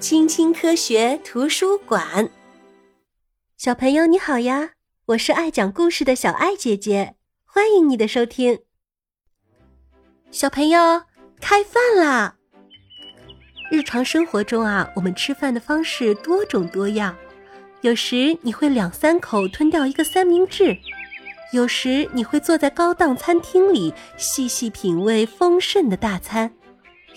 青青科学图书馆，小朋友你好呀！我是爱讲故事的小爱姐姐，欢迎你的收听。小朋友，开饭啦！日常生活中啊，我们吃饭的方式多种多样，有时你会两三口吞掉一个三明治，有时你会坐在高档餐厅里细细品味丰盛的大餐。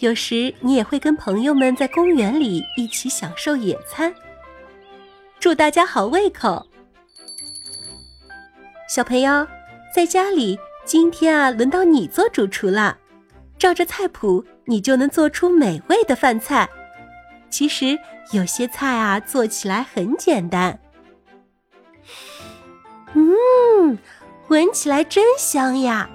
有时你也会跟朋友们在公园里一起享受野餐。祝大家好胃口！小朋友，在家里，今天啊，轮到你做主厨了。照着菜谱，你就能做出美味的饭菜。其实有些菜啊，做起来很简单。嗯，闻起来真香呀！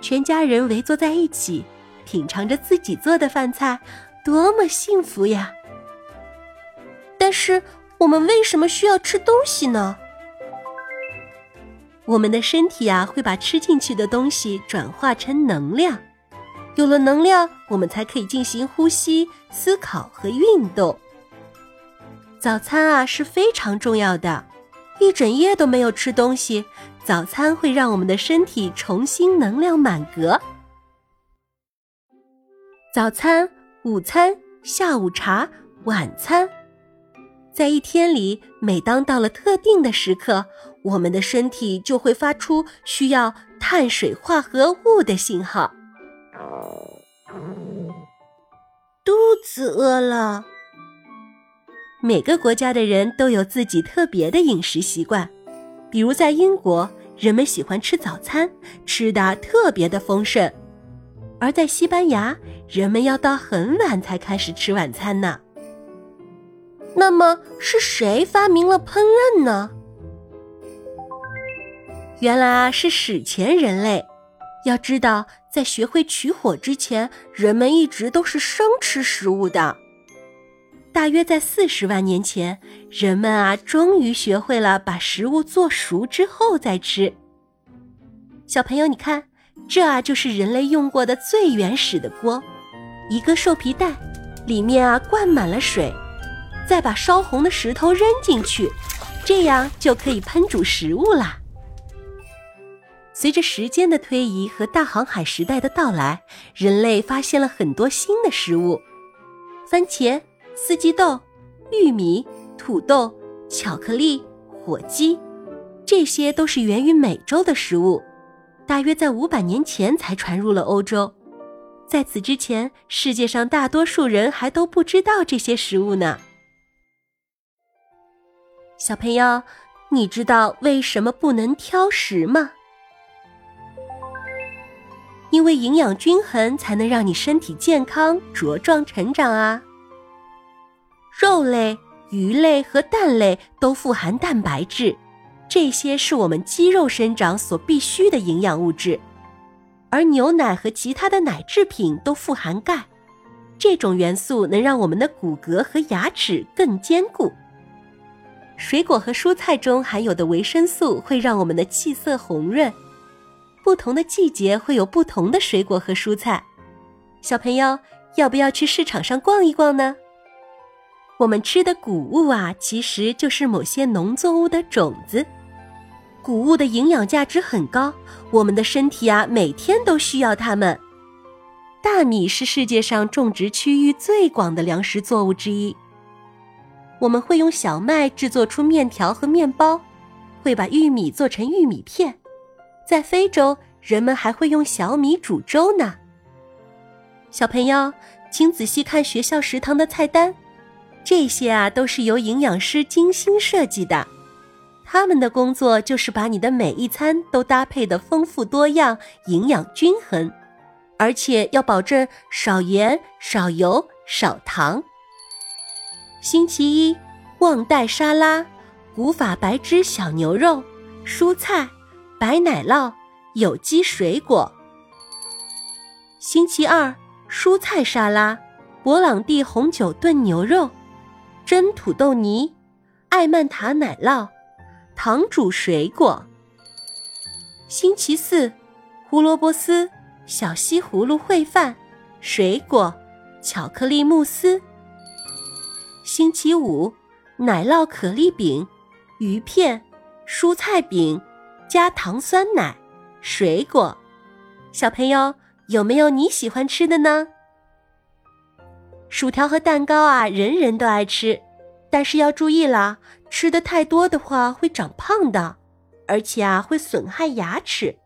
全家人围坐在一起。品尝着自己做的饭菜，多么幸福呀！但是，我们为什么需要吃东西呢？我们的身体啊，会把吃进去的东西转化成能量，有了能量，我们才可以进行呼吸、思考和运动。早餐啊是非常重要的，一整夜都没有吃东西，早餐会让我们的身体重新能量满格。早餐、午餐、下午茶、晚餐，在一天里，每当到了特定的时刻，我们的身体就会发出需要碳水化合物的信号。肚子饿了。每个国家的人都有自己特别的饮食习惯，比如在英国，人们喜欢吃早餐，吃的特别的丰盛。而在西班牙，人们要到很晚才开始吃晚餐呢。那么是谁发明了烹饪呢？原来啊，是史前人类。要知道，在学会取火之前，人们一直都是生吃食物的。大约在四十万年前，人们啊，终于学会了把食物做熟之后再吃。小朋友，你看。这啊，就是人类用过的最原始的锅，一个兽皮袋，里面啊灌满了水，再把烧红的石头扔进去，这样就可以烹煮食物啦。随着时间的推移和大航海时代的到来，人类发现了很多新的食物：番茄、四季豆、玉米、土豆、巧克力、火鸡，这些都是源于美洲的食物。大约在五百年前才传入了欧洲，在此之前，世界上大多数人还都不知道这些食物呢。小朋友，你知道为什么不能挑食吗？因为营养均衡才能让你身体健康茁壮成长啊。肉类、鱼类和蛋类都富含蛋白质。这些是我们肌肉生长所必需的营养物质，而牛奶和其他的奶制品都富含钙，这种元素能让我们的骨骼和牙齿更坚固。水果和蔬菜中含有的维生素会让我们的气色红润。不同的季节会有不同的水果和蔬菜。小朋友要不要去市场上逛一逛呢？我们吃的谷物啊，其实就是某些农作物的种子。谷物的营养价值很高，我们的身体啊每天都需要它们。大米是世界上种植区域最广的粮食作物之一。我们会用小麦制作出面条和面包，会把玉米做成玉米片。在非洲，人们还会用小米煮粥呢。小朋友，请仔细看学校食堂的菜单，这些啊都是由营养师精心设计的。他们的工作就是把你的每一餐都搭配的丰富多样、营养均衡，而且要保证少盐、少油、少糖。星期一，旺代沙拉，古法白汁小牛肉，蔬菜，白奶酪，有机水果。星期二，蔬菜沙拉，勃朗蒂红酒炖牛肉，蒸土豆泥，艾曼塔奶酪。糖煮水果。星期四，胡萝卜丝、小西葫芦烩饭、水果、巧克力慕斯。星期五，奶酪可丽饼、鱼片、蔬菜饼，加糖酸奶、水果。小朋友有没有你喜欢吃的呢？薯条和蛋糕啊，人人都爱吃，但是要注意啦，吃的太多的话会长胖的，而且啊会损害牙齿。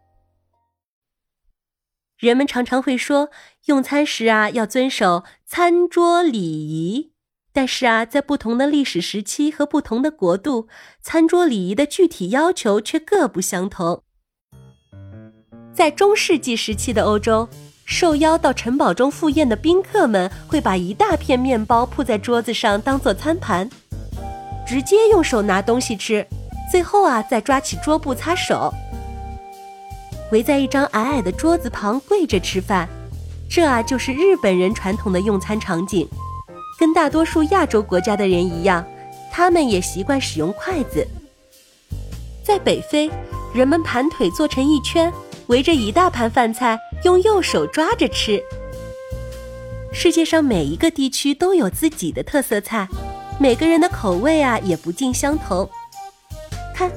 人们常常会说，用餐时啊要遵守餐桌礼仪，但是啊，在不同的历史时期和不同的国度，餐桌礼仪的具体要求却各不相同。在中世纪时期的欧洲，受邀到城堡中赴宴的宾客们会把一大片面包铺在桌子上当做餐盘，直接用手拿东西吃，最后啊再抓起桌布擦手。围在一张矮矮的桌子旁跪着吃饭，这啊就是日本人传统的用餐场景。跟大多数亚洲国家的人一样，他们也习惯使用筷子。在北非，人们盘腿坐成一圈，围着一大盘饭菜，用右手抓着吃。世界上每一个地区都有自己的特色菜，每个人的口味啊也不尽相同。看。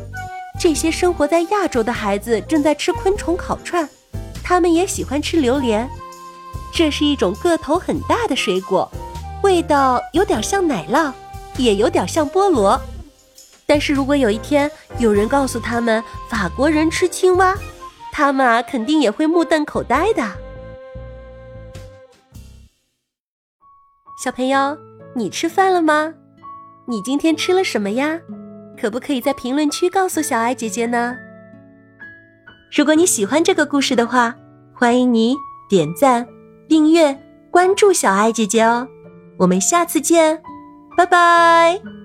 这些生活在亚洲的孩子正在吃昆虫烤串，他们也喜欢吃榴莲。这是一种个头很大的水果，味道有点像奶酪，也有点像菠萝。但是如果有一天有人告诉他们法国人吃青蛙，他们啊肯定也会目瞪口呆的。小朋友，你吃饭了吗？你今天吃了什么呀？可不可以在评论区告诉小爱姐姐呢？如果你喜欢这个故事的话，欢迎你点赞、订阅、关注小爱姐姐哦。我们下次见，拜拜。